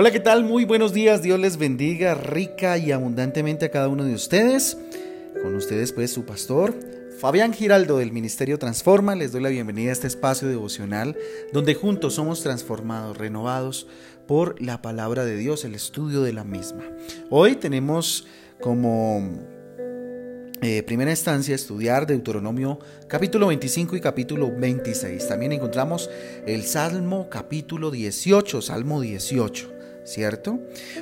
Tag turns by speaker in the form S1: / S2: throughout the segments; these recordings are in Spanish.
S1: Hola, ¿qué tal? Muy buenos días. Dios les bendiga rica y abundantemente a cada uno de ustedes. Con ustedes, pues, su pastor, Fabián Giraldo del Ministerio Transforma. Les doy la bienvenida a este espacio devocional donde juntos somos transformados, renovados por la palabra de Dios, el estudio de la misma. Hoy tenemos como eh, primera instancia estudiar Deuteronomio capítulo 25 y capítulo 26. También encontramos el Salmo capítulo 18, Salmo 18. ¿Cierto?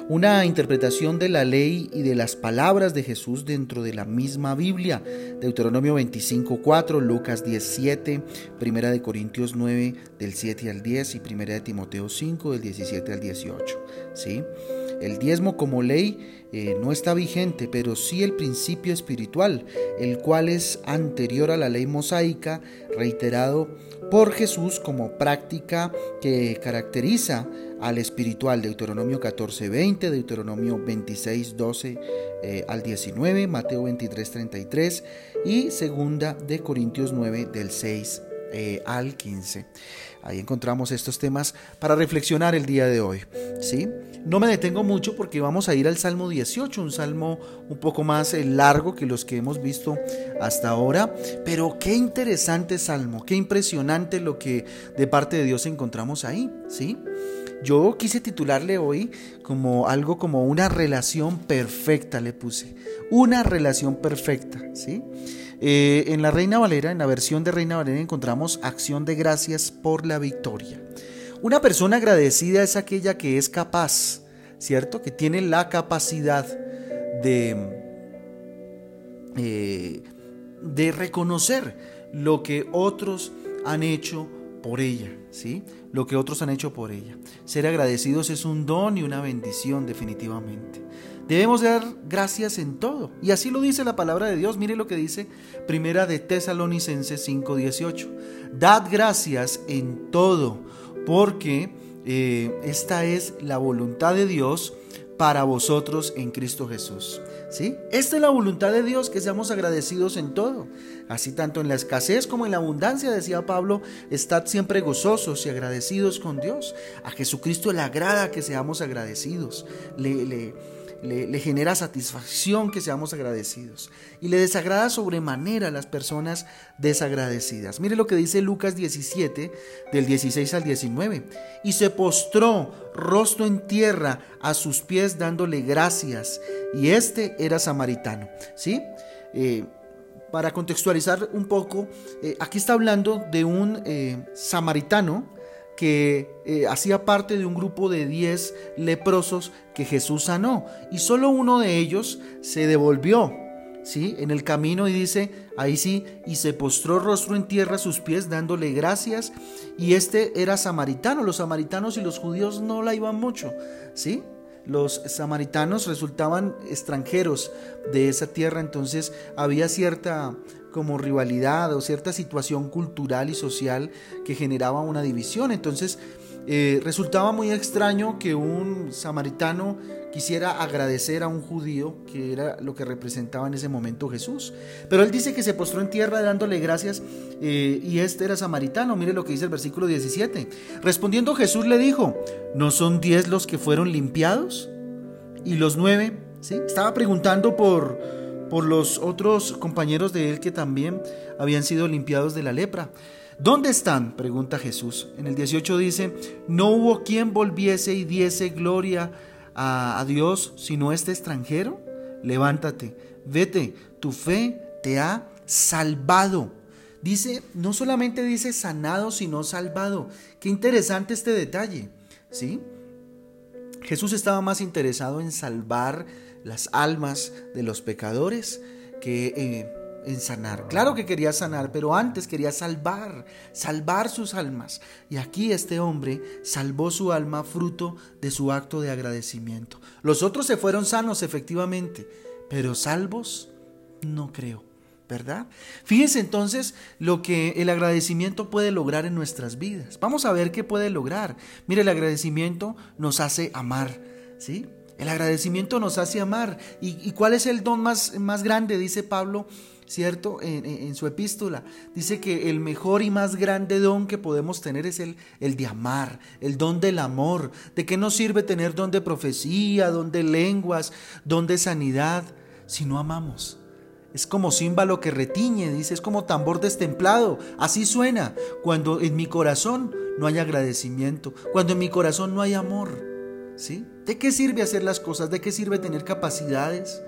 S1: Una interpretación de la ley y de las palabras de Jesús dentro de la misma Biblia. Deuteronomio 25.4, Lucas 17, Primera de Corintios 9 del 7 al 10 y Primera de Timoteo 5 del 17 al 18, ¿sí? El diezmo como ley eh, no está vigente, pero sí el principio espiritual, el cual es anterior a la ley mosaica, reiterado por Jesús como práctica que caracteriza al espiritual. Deuteronomio 14, 20, Deuteronomio 26, 12 eh, al 19, Mateo 23, 33 y segunda de Corintios 9 del 6 eh, al 15. Ahí encontramos estos temas para reflexionar el día de hoy. ¿sí? No me detengo mucho porque vamos a ir al Salmo 18, un salmo un poco más eh, largo que los que hemos visto hasta ahora, pero qué interesante salmo, qué impresionante lo que de parte de Dios encontramos ahí. ¿sí? Yo quise titularle hoy como algo como una relación perfecta, le puse. Una relación perfecta, ¿sí? Eh, en la Reina Valera, en la versión de Reina Valera, encontramos acción de gracias por la victoria. Una persona agradecida es aquella que es capaz, ¿cierto? Que tiene la capacidad de, eh, de reconocer lo que otros han hecho por ella, ¿sí? Lo que otros han hecho por ella. Ser agradecidos es un don y una bendición definitivamente. Debemos dar gracias en todo. Y así lo dice la palabra de Dios. Mire lo que dice Primera de Tesalonicenses 5:18. Dad gracias en todo, porque eh, esta es la voluntad de Dios para vosotros en Cristo Jesús. Esta es la voluntad de Dios, que seamos agradecidos en todo. Así tanto en la escasez como en la abundancia, decía Pablo, estad siempre gozosos y agradecidos con Dios. A Jesucristo le agrada que seamos agradecidos. Le, le, le, genera satisfacción que seamos agradecidos y le desagrada sobremanera a las personas desagradecidas. Mire lo que dice Lucas 17 del 16 al 19. Y se postró rostro en tierra a sus pies dándole gracias y este era samaritano. ¿Sí? Eh, para contextualizar un poco, eh, aquí está hablando de un eh, samaritano que eh, hacía parte de un grupo de 10 leprosos que Jesús sanó y solo uno de ellos se devolvió, ¿sí? En el camino y dice, ahí sí, y se postró rostro en tierra a sus pies dándole gracias y este era samaritano, los samaritanos y los judíos no la iban mucho, ¿sí? Los samaritanos resultaban extranjeros de esa tierra, entonces había cierta como rivalidad o cierta situación cultural y social que generaba una división. Entonces eh, resultaba muy extraño que un samaritano quisiera agradecer a un judío, que era lo que representaba en ese momento Jesús. Pero él dice que se postró en tierra dándole gracias eh, y este era samaritano. Mire lo que dice el versículo 17. Respondiendo Jesús le dijo, ¿no son diez los que fueron limpiados? Y los nueve, ¿sí? Estaba preguntando por por los otros compañeros de él que también habían sido limpiados de la lepra. ¿Dónde están? pregunta Jesús. En el 18 dice, no hubo quien volviese y diese gloria a, a Dios sino este extranjero. Levántate, vete, tu fe te ha salvado. Dice, no solamente dice sanado, sino salvado. Qué interesante este detalle, ¿sí? Jesús estaba más interesado en salvar las almas de los pecadores que eh, en sanar. Claro que quería sanar, pero antes quería salvar, salvar sus almas. Y aquí este hombre salvó su alma fruto de su acto de agradecimiento. Los otros se fueron sanos efectivamente, pero salvos no creo. ¿verdad? Fíjense entonces lo que el agradecimiento puede lograr en nuestras vidas. Vamos a ver qué puede lograr. Mire, el agradecimiento nos hace amar, ¿sí? El agradecimiento nos hace amar. ¿Y, cuál es el don más, más grande? Dice Pablo ¿cierto? En, su epístola. Dice que el mejor y más grande don que podemos tener es el, el de amar, el don del amor. ¿De qué nos sirve tener don de profecía, don de lenguas, don de sanidad, si no amamos? Es como címbalo que retiñe, dice, es como tambor destemplado. Así suena cuando en mi corazón no hay agradecimiento, cuando en mi corazón no hay amor. ¿Sí? ¿De qué sirve hacer las cosas? ¿De qué sirve tener capacidades,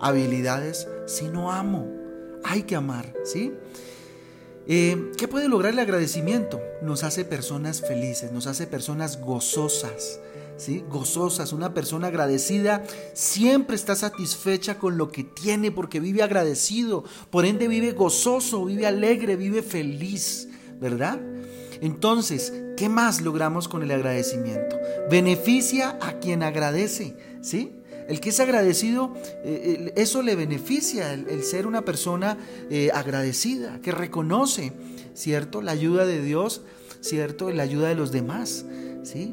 S1: habilidades si no amo? Hay que amar, ¿sí? Eh, ¿Qué puede lograr el agradecimiento? Nos hace personas felices, nos hace personas gozosas, ¿sí? Gozosas. Una persona agradecida siempre está satisfecha con lo que tiene porque vive agradecido. Por ende vive gozoso, vive alegre, vive feliz, ¿verdad? Entonces, ¿qué más logramos con el agradecimiento? Beneficia a quien agradece, ¿sí? El que es agradecido, eh, eso le beneficia, el, ser una persona eh, agradecida, que reconoce, ¿cierto? La ayuda de Dios, ¿cierto? La ayuda de los demás.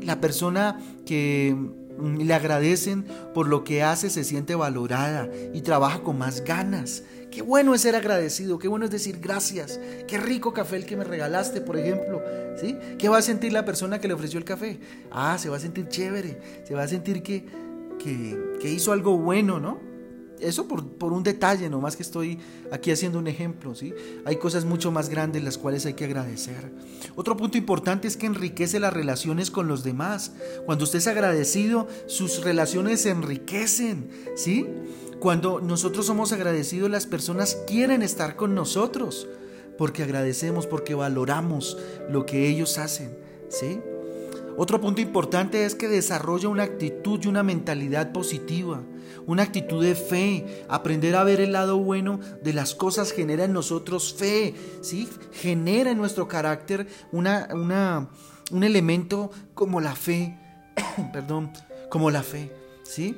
S1: La persona que mm, le agradecen por lo que hace se siente valorada y trabaja con más ganas. Qué bueno es ser agradecido, qué bueno es decir gracias, qué rico café el que me regalaste, por ejemplo, ¿sí? ¿Qué va a sentir la persona que le ofreció el café? Ah, se va a sentir chévere, se va a sentir que, que, hizo algo bueno, ¿no? Eso por, un detalle, nomás que estoy aquí haciendo un ejemplo, ¿sí? Hay cosas mucho más grandes las cuales hay que agradecer. Otro punto importante es que enriquece las relaciones con los demás. Cuando usted es agradecido, sus relaciones se enriquecen, ¿sí? Cuando nosotros somos agradecidos, las personas quieren estar con nosotros, porque agradecemos, porque valoramos lo que ellos hacen, ¿sí? Otro punto importante es que desarrolla una actitud y una mentalidad positiva, una actitud de fe. Aprender a ver el lado bueno de las cosas genera en nosotros fe, ¿sí? Genera en nuestro carácter una, un elemento como la fe, perdón, como la fe, ¿sí?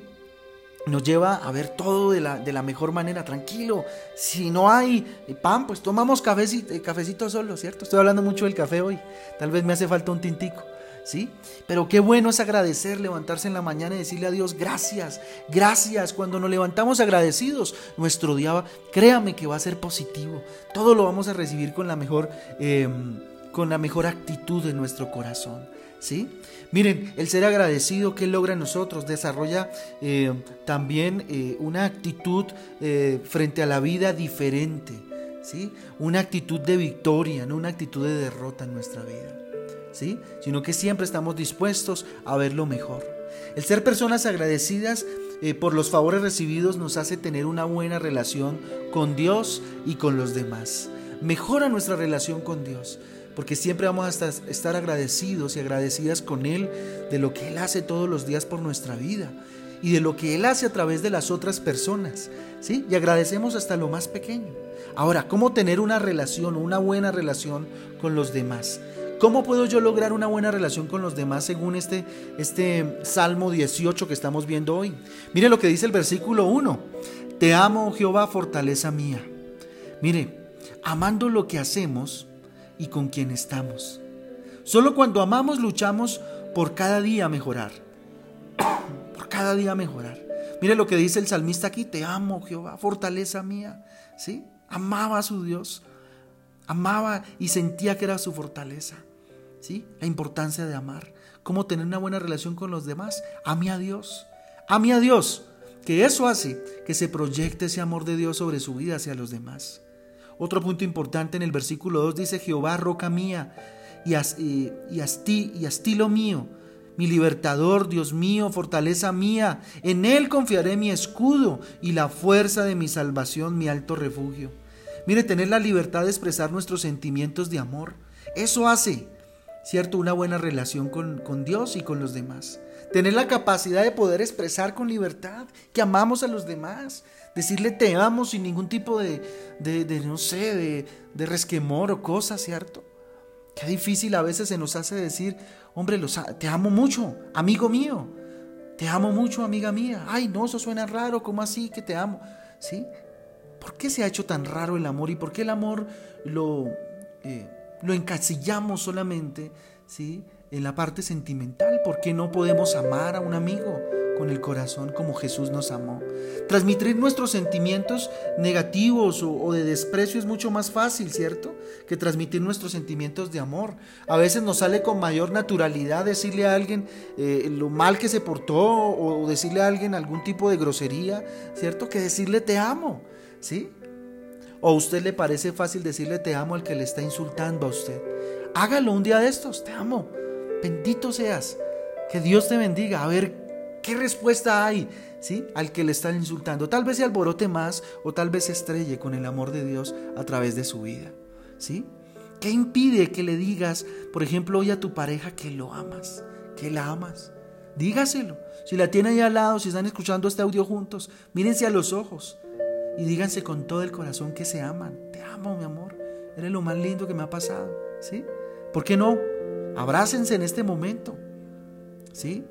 S1: Nos lleva a ver todo de la, de la, mejor manera, tranquilo. Si no hay pan, pues tomamos cafecito, cafecito solo, ¿cierto? Estoy hablando mucho del café hoy. Tal vez me hace falta un tintico. ¿Sí? Pero qué bueno es agradecer, levantarse en la mañana y decirle a Dios gracias, gracias. Cuando nos levantamos agradecidos, nuestro día, créame que va a ser positivo. Todo lo vamos a recibir con la mejor, em, con la mejor actitud de nuestro corazón. ¿Sí? Miren, el ser agradecido que logra en nosotros desarrolla em, también eh, una actitud eh, frente a la vida diferente, ¿sí? Una actitud de victoria, no una actitud de derrota en nuestra vida sino que siempre estamos dispuestos a ver lo mejor. El ser personas agradecidas eh, por los favores recibidos nos hace tener una buena relación con Dios y con los demás. Mejora nuestra relación con Dios, porque siempre vamos a estar, agradecidos y agradecidas con Él de lo que Él hace todos los días por nuestra vida y de lo que Él hace a través de las otras personas. ¿sí? Y agradecemos hasta lo más pequeño. Ahora, ¿cómo tener una relación, una buena relación con los demás? ¿Cómo puedo yo lograr una buena relación con los demás según este, este Salmo 18 que estamos viendo hoy? Mire lo que dice el versículo 1. Te amo, oh Jehová, fortaleza mía. Mire, amando lo que hacemos y con quien estamos. Solo cuando amamos luchamos por cada día mejorar. por cada día mejorar. Mire lo que dice el salmista aquí, te amo, Jehová, fortaleza mía. ¿Sí? Amaba a su Dios. Amaba y sentía que era su fortaleza. La importancia de amar, cómo tener una buena relación con los demás. Ame a Dios, ame a Dios, que eso hace que se proyecte ese amor de Dios sobre su vida hacia los demás. Otro punto importante en el versículo 2 dice, Jehová, roca mía y, y, y, y estilo mío, mi libertador, Dios mío, fortaleza mía, en Él confiaré mi escudo y la fuerza de mi salvación, mi alto refugio. Mire, tener la libertad de expresar nuestros sentimientos de amor, eso hace ¿cierto? Una buena relación con, Dios y con los demás. Tener la capacidad de poder expresar con libertad que amamos a los demás. Decirle te amo sin ningún tipo de, de, no sé, de, de, resquemor o cosas, ¿cierto? Qué difícil a veces se nos hace decir, hombre, los, te amo mucho, amigo mío. Te amo mucho, amiga mía. Ay, no, eso suena raro, ¿cómo así que te amo? ¿Sí? ¿Por qué se ha hecho tan raro el amor y por qué el amor lo... Eh, lo encasillamos solamente ¿sí? en la parte sentimental. ¿Por qué no podemos amar a un amigo con el corazón como Jesús nos amó. Transmitir nuestros sentimientos negativos o, de desprecio es mucho más fácil, ¿cierto? Que transmitir nuestros sentimientos de amor. A veces nos sale con mayor naturalidad decirle a alguien eh, lo mal que se portó o decirle a alguien algún tipo de grosería, ¿cierto? Que decirle te amo, ¿sí? ¿O a usted le parece fácil decirle te amo al que le está insultando a usted? Hágalo un día de estos, te amo. Bendito seas. Que Dios te bendiga. A ver qué respuesta hay, ¿sí? Al que le están insultando. Tal vez se alborote más o tal vez se estrelle con el amor de Dios a través de su vida, ¿sí? ¿Qué impide que le digas, por ejemplo, hoy a tu pareja que lo amas, que la amas? Dígaselo. Si la tiene ahí al lado, si están escuchando este audio juntos, mírense a los ojos y díganse con todo el corazón que se aman. Te amo, mi amor. Eres lo más lindo que me ha pasado. ¿Sí? ¿Por qué no? Abrácense en este momento. ¿Sí?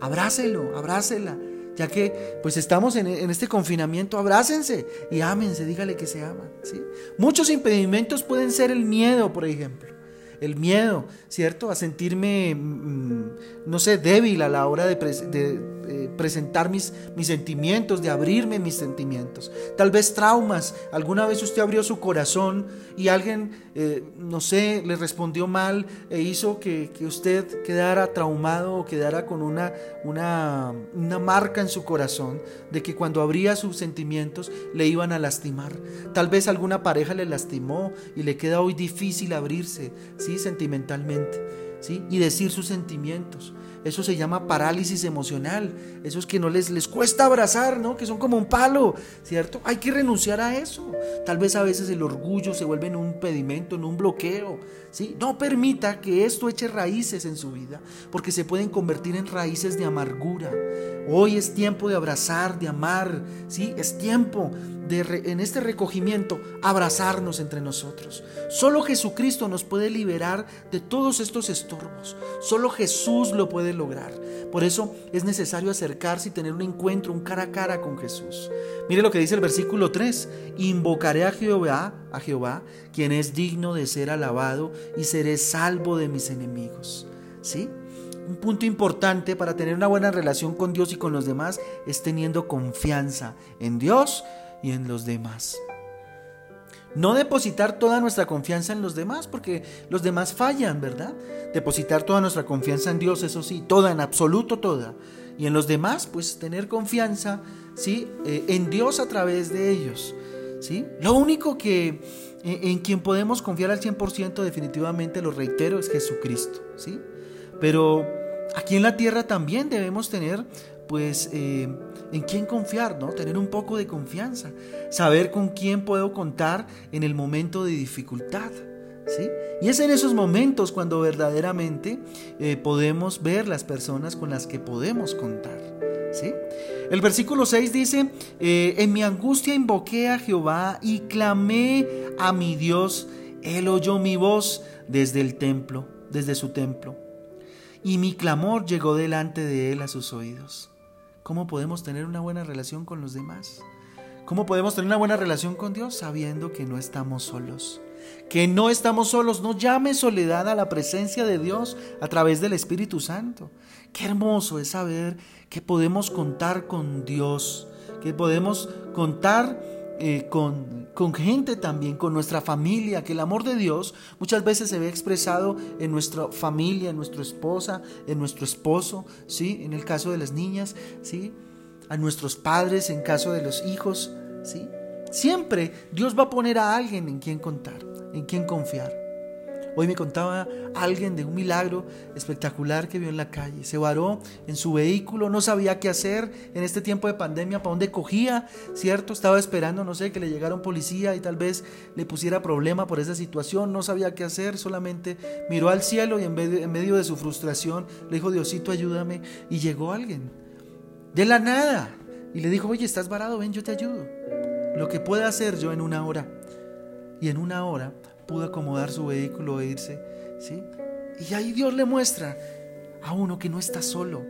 S1: Abrácelo, abrácela. Ya que pues estamos en, en, este confinamiento, abrácense y ámense, dígale que se aman. ¿sí? Muchos impedimentos pueden ser el miedo, por ejemplo el miedo, ¿cierto? A sentirme, mm, no sé, débil a la hora de, eh, presentar mis, mis sentimientos, de abrirme mis sentimientos. Tal vez traumas. Alguna vez usted abrió su corazón y alguien, eh, no sé, le respondió mal e hizo que, usted quedara traumado o quedara con una, una, una marca en su corazón de que cuando abría sus sentimientos le iban a lastimar. Tal vez alguna pareja le lastimó y le queda hoy difícil abrirse. ¿sí? Sentimentalmente, ¿sí? Y decir sus sentimientos. Eso se llama parálisis emocional. Eso es que no les, les cuesta abrazar, ¿no? Que son como un palo, ¿cierto? Hay que renunciar a eso. Tal vez a veces el orgullo se vuelve en un pedimento, en un bloqueo, No permita que esto eche raíces en su vida, porque se pueden convertir en raíces de amargura. Hoy es tiempo de abrazar, de amar, ¿sí? Es tiempo de, en este recogimiento, abrazarnos entre nosotros. Solo Jesucristo nos puede liberar de todos estos estorbos. Solo Jesús lo puede lograr. Por eso es necesario acercarse y tener un encuentro, un cara a cara con Jesús. Mire lo que dice el versículo 3. Invocaré a Jehová, a Jehová, quien es digno de ser alabado, y seré salvo de mis enemigos. ¿Sí? Un punto importante para tener una buena relación con Dios y con los demás es teniendo confianza en Dios y en los demás. No depositar toda nuestra confianza en los demás, porque los demás fallan, ¿verdad? Depositar toda nuestra confianza en Dios, eso sí, toda, en absoluto toda. Y en los demás, pues tener confianza, ¿sí? Eh, en Dios a través de ellos, ¿sí? Lo único que en, en quien podemos confiar al 100% definitivamente, lo reitero, es Jesucristo, ¿sí? Pero aquí en la tierra también debemos tener pues eh, en quién confiar, ¿no? Tener un poco de confianza, saber con quién puedo contar en el momento de dificultad. ¿Sí? Y es en esos momentos cuando verdaderamente eh, podemos ver las personas con las que podemos contar. El versículo 6 dice, eh, en mi angustia invoqué a Jehová y clamé a mi Dios, él oyó mi voz desde el templo, desde su templo, y mi clamor llegó delante de él a sus oídos. ¿Cómo podemos tener una buena relación con los demás? ¿Cómo podemos tener una buena relación con Dios sabiendo que no estamos solos? Que no estamos solos. No llame soledad a la presencia de Dios a través del Espíritu Santo. Qué hermoso es saber que podemos contar con Dios, que podemos contar eh, con, con gente también, con nuestra familia, que el amor de Dios muchas veces se ve expresado en nuestra familia, en nuestra esposa, en nuestro esposo, ¿sí? En el caso de las niñas, ¿sí? A nuestros padres, en caso de los hijos, ¿sí? Siempre Dios va a poner a alguien en quien contar, en quien confiar. Hoy me contaba alguien de un milagro espectacular que vio en la calle. Se varó en su vehículo, no sabía qué hacer en este tiempo de pandemia, para dónde cogía, ¿cierto? Estaba esperando, no sé, que le llegara un policía y tal vez le pusiera problema por esa situación, no sabía qué hacer, solamente miró al cielo y en medio de su frustración le dijo, Diosito, ayúdame. Y llegó alguien, de la nada, y le dijo, oye, estás varado, ven, yo te ayudo. Lo que pueda hacer yo en una hora. Y en una hora pudo acomodar su vehículo e irse, ¿sí? Y ahí Dios le muestra a uno que no está solo.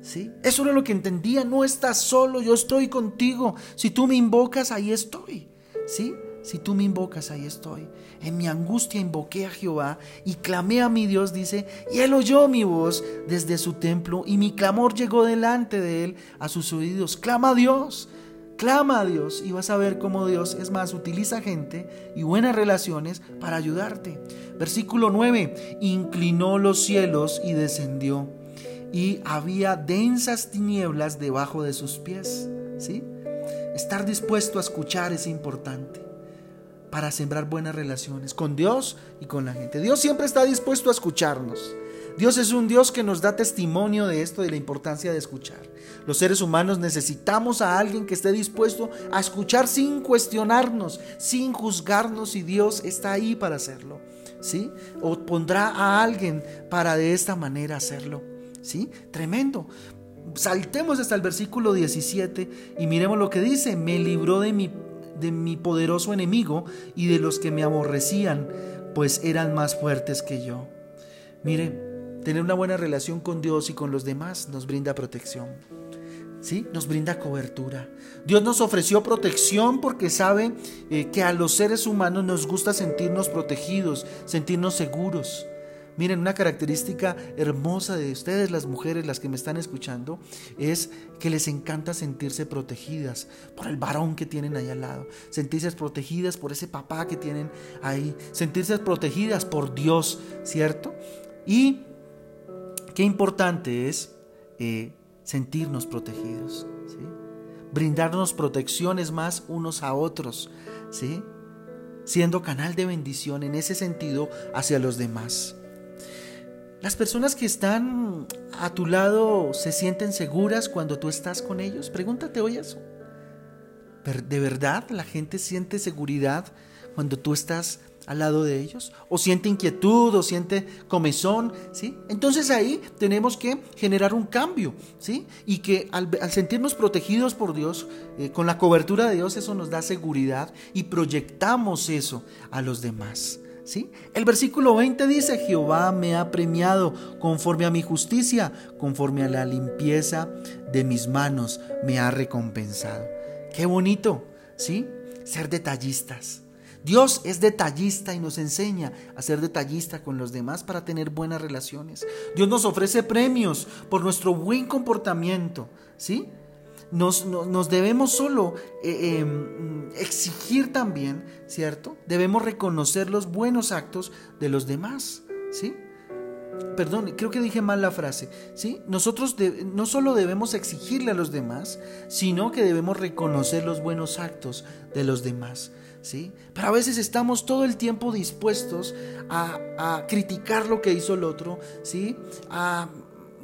S1: ¿Sí? Eso era lo que entendía, no estás solo, yo estoy contigo. Si tú me invocas, ahí estoy. ¿Sí? Si tú me invocas, ahí estoy. En mi angustia invoqué a Jehová y clamé a mi Dios, dice, y él oyó mi voz desde su templo y mi clamor llegó delante de él a sus oídos. Clama a Dios, clama a Dios y vas a ver cómo Dios, es más, utiliza gente y buenas relaciones para ayudarte. Versículo 9, inclinó los cielos y descendió y había densas tinieblas debajo de sus pies. ¿Sí? Estar dispuesto a escuchar es importante para sembrar buenas relaciones con Dios y con la gente. Dios siempre está dispuesto a escucharnos. Dios es un Dios que nos da testimonio de esto, de la importancia de escuchar. Los seres humanos necesitamos a alguien que esté dispuesto a escuchar sin cuestionarnos, sin juzgarnos y Dios está ahí para hacerlo. ¿Sí? O pondrá a alguien para de esta manera hacerlo. ¿Sí? Tremendo. Saltemos hasta el versículo 17 y miremos lo que dice. Me libró de mi de mi poderoso enemigo y de los que me aborrecían, pues eran más fuertes que yo. Mire, tener una buena relación con Dios y con los demás nos brinda protección. ¿Sí? Nos brinda cobertura. Dios nos ofreció protección porque sabe eh, que a los seres humanos nos gusta sentirnos protegidos, sentirnos seguros. Miren, una característica hermosa de ustedes, las mujeres, las que me están escuchando, es que les encanta sentirse protegidas por el varón que tienen ahí al lado, sentirse protegidas por ese papá que tienen ahí, sentirse protegidas por Dios, ¿cierto? Y qué importante es eh, sentirnos protegidos, brindarnos protecciones más unos a otros, siendo canal de bendición en ese sentido hacia los demás. Las personas que están a tu lado se sienten seguras cuando tú estás con ellos. Pregúntate hoy eso. ¿De verdad la gente siente seguridad cuando tú estás al lado de ellos? ¿O siente inquietud o siente comezón? ¿sí? Entonces ahí tenemos que generar un cambio. ¿sí? Y que al, sentirnos protegidos por Dios, eh, con la cobertura de Dios, eso nos da seguridad y proyectamos eso a los demás. El versículo 20 dice, Jehová me ha premiado conforme a mi justicia, conforme a la limpieza de mis manos me ha recompensado. Qué bonito, ¿sí? Ser detallistas. Dios es detallista y nos enseña a ser detallista con los demás para tener buenas relaciones. Dios nos ofrece premios por nuestro buen comportamiento, ¿sí? nos, debemos solo eh, em, exigir también, ¿cierto? Debemos reconocer los buenos actos de los demás, ¿sí? Perdón, creo que dije mal la frase, ¿sí? Nosotros no solo debemos exigirle a los demás, sino que debemos reconocer los buenos actos de los demás, ¿sí? Pero a veces estamos todo el tiempo dispuestos a, a criticar lo que hizo el otro, ¿sí? A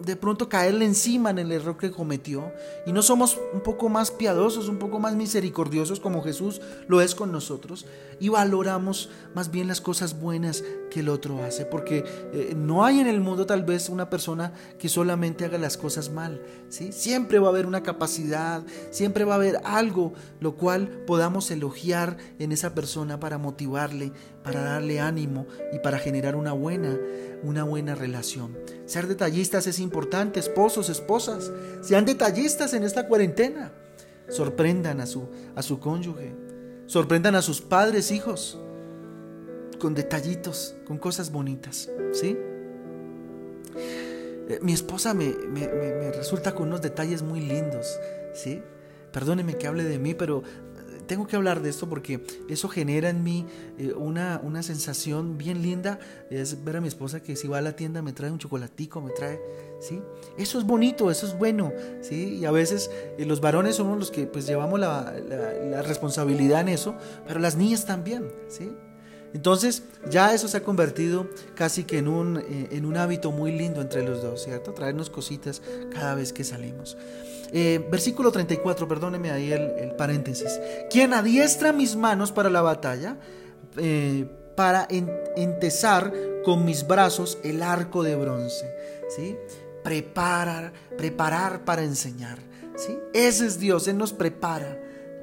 S1: de pronto caerle encima en el error que cometió. Y no somos un poco más piadosos, un poco más misericordiosos como Jesús lo es con nosotros. Y valoramos más bien las cosas buenas que el otro hace, porque eh, no hay en el mundo tal vez una persona que solamente haga las cosas mal, ¿sí? Siempre va a haber una capacidad, siempre va a haber algo lo cual podamos elogiar en esa persona para motivarle, para darle ánimo y para generar una buena una buena relación. Ser detallistas es importante, esposos, esposas, sean detallistas en esta cuarentena. Sorprendan a su, a su cónyuge, sorprendan a sus padres, hijos, con detallitos, con cosas bonitas, ¿sí? Eh, mi esposa me, me, resulta con unos detalles muy lindos, ¿sí? Perdóneme que hable de mí, pero tengo que hablar de esto porque eso genera en mí eh, una, una sensación bien linda. Es ver a mi esposa que si va a la tienda me trae un chocolatico, me trae, ¿sí? Eso es bonito, eso es bueno, ¿sí? Y a veces eh, los varones somos los que pues llevamos la, la, responsabilidad en eso, pero las niñas también, ¿sí? Entonces ya eso se ha convertido casi que en un, eh, en un hábito muy lindo entre los dos, ¿cierto? Traernos cositas cada vez que salimos. Eh, versículo 34, perdóneme ahí el, paréntesis. Quien adiestra mis manos para la batalla, eh, para entesar con mis brazos el arco de bronce. ¿sí? Preparar, preparar para enseñar. ¿sí? Ese es Dios, Él nos prepara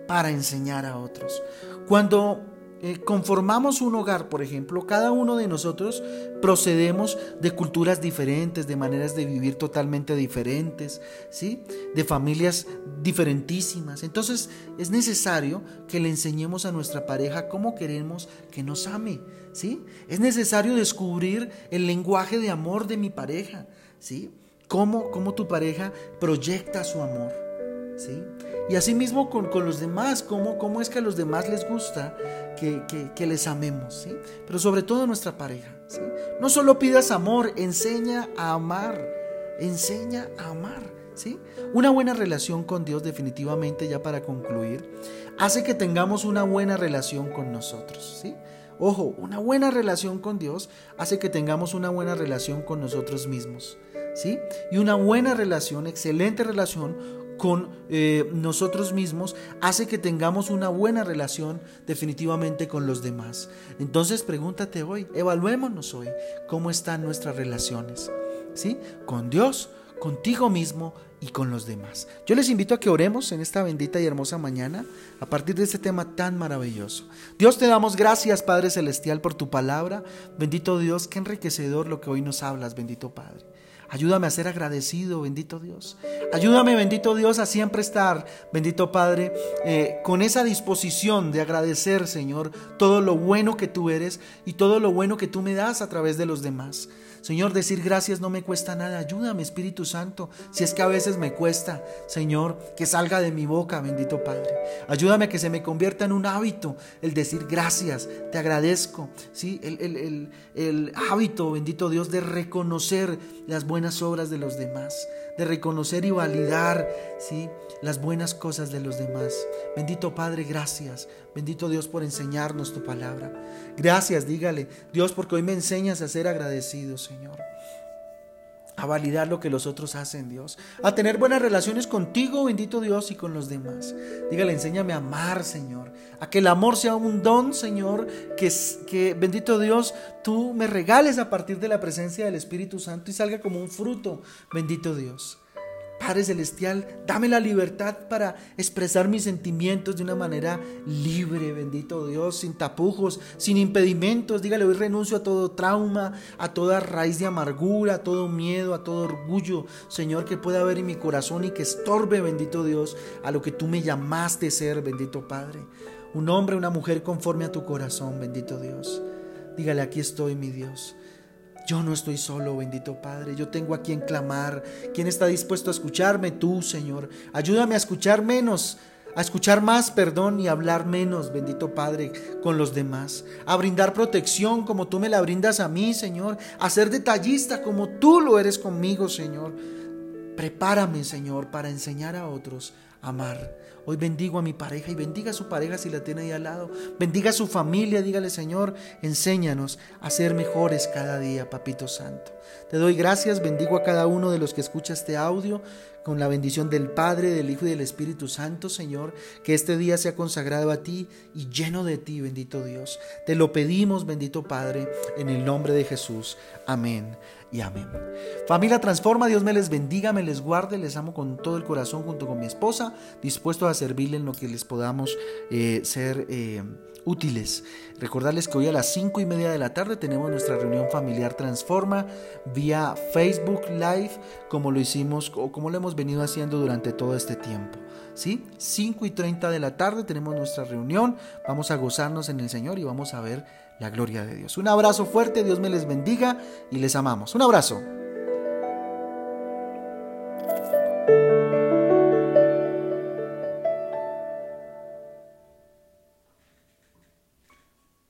S1: para enseñar a otros. Cuando eh, conformamos un hogar, por ejemplo, cada uno de nosotros procedemos de culturas diferentes, de maneras de vivir totalmente diferentes, ¿sí? De familias diferentísimas. Entonces es necesario que le enseñemos a nuestra pareja cómo queremos que nos ame, ¿sí? Es necesario descubrir el lenguaje de amor de mi pareja, ¿sí? Cómo, cómo tu pareja proyecta su amor, Y asimismo con, con los demás, cómo, cómo es que a los demás les gusta que, les amemos, ¿sí? Pero sobre todo nuestra pareja, ¿sí? No solo pidas amor, enseña a amar, enseña a amar, ¿sí? Una buena relación con Dios definitivamente, ya para concluir, hace que tengamos una buena relación con nosotros, ¿sí? Ojo, una buena relación con Dios hace que tengamos una buena relación con nosotros mismos, ¿sí? Y una buena relación, excelente relación con eh, nosotros mismos hace que tengamos una buena relación definitivamente con los demás. Entonces pregúntate hoy, evaluémonos hoy cómo están nuestras relaciones, ¿sí? Con Dios, contigo mismo y con los demás. Yo les invito a que oremos en esta bendita y hermosa mañana a partir de este tema tan maravilloso. Dios te damos gracias, Padre Celestial, por tu palabra. Bendito Dios, qué enriquecedor lo que hoy nos hablas, bendito Padre. Ayúdame a ser agradecido, bendito Dios. Ayúdame, bendito Dios, a siempre estar, bendito Padre, eh, con esa disposición de agradecer, Señor, todo lo bueno que tú eres y todo lo bueno que tú me das a través de los demás. Señor, decir gracias no me cuesta nada. Ayúdame, Espíritu Santo, si es que a veces me cuesta, Señor, que salga de mi boca, bendito Padre. Ayúdame a que se me convierta en un hábito el decir gracias, te agradezco. ¿sí? El, el, hábito, bendito Dios, de reconocer las buenas obras de los demás, de reconocer y validar ¿sí? las buenas cosas de los demás. Bendito Padre, gracias. Bendito Dios por enseñarnos tu palabra. Gracias, dígale, Dios, porque hoy me enseñas a ser agradecido, Señor. A validar lo que los otros hacen, Dios. A tener buenas relaciones contigo, bendito Dios, y con los demás. Dígale, enséñame a amar, Señor. A que el amor sea un don, Señor. Que, que, bendito Dios, tú me regales a partir de la presencia del Espíritu Santo y salga como un fruto, bendito Dios. Padre Celestial, dame la libertad para expresar mis sentimientos de una manera libre, bendito Dios, sin tapujos, sin impedimentos. Dígale, hoy renuncio a todo trauma, a toda raíz de amargura, a todo miedo, a todo orgullo, Señor, que pueda haber en mi corazón y que estorbe, bendito Dios, a lo que tú me llamaste ser, bendito Padre. Un hombre, una mujer conforme a tu corazón, bendito Dios. Dígale, aquí estoy, mi Dios. Yo no estoy solo, bendito Padre. Yo tengo a quien clamar. ¿Quién está dispuesto a escucharme? Tú, Señor. Ayúdame a escuchar menos, a escuchar más, perdón, y a hablar menos, bendito Padre, con los demás. A brindar protección como tú me la brindas a mí, Señor. A ser detallista como tú lo eres conmigo, Señor. Prepárame, Señor, para enseñar a otros amar Hoy bendigo a mi pareja y bendiga a su pareja si la tiene ahí al lado. Bendiga a su familia, dígale Señor, enséñanos a ser mejores cada día, Papito Santo. Te doy gracias, bendigo a cada uno de los que escucha este audio con la bendición del Padre, del Hijo y del Espíritu Santo, Señor, que este día sea consagrado a ti y lleno de ti, bendito Dios. Te lo pedimos, bendito Padre, en el nombre de Jesús. Amén y amén. Familia Transforma, Dios me les bendiga, me les guarde, les amo con todo el corazón junto con mi esposa, dispuesto a servirle en lo que les podamos eh, ser eh, útiles. Recordarles que hoy a las 5 y media de la tarde tenemos nuestra reunión familiar Transforma vía Facebook Live, como lo hicimos o como lo hemos venido haciendo durante todo este tiempo. ¿Sí? 5 y 30 de la tarde tenemos nuestra reunión, vamos a gozarnos en el Señor y vamos a ver la gloria de Dios. Un abrazo fuerte, Dios me les bendiga y les amamos. Un abrazo.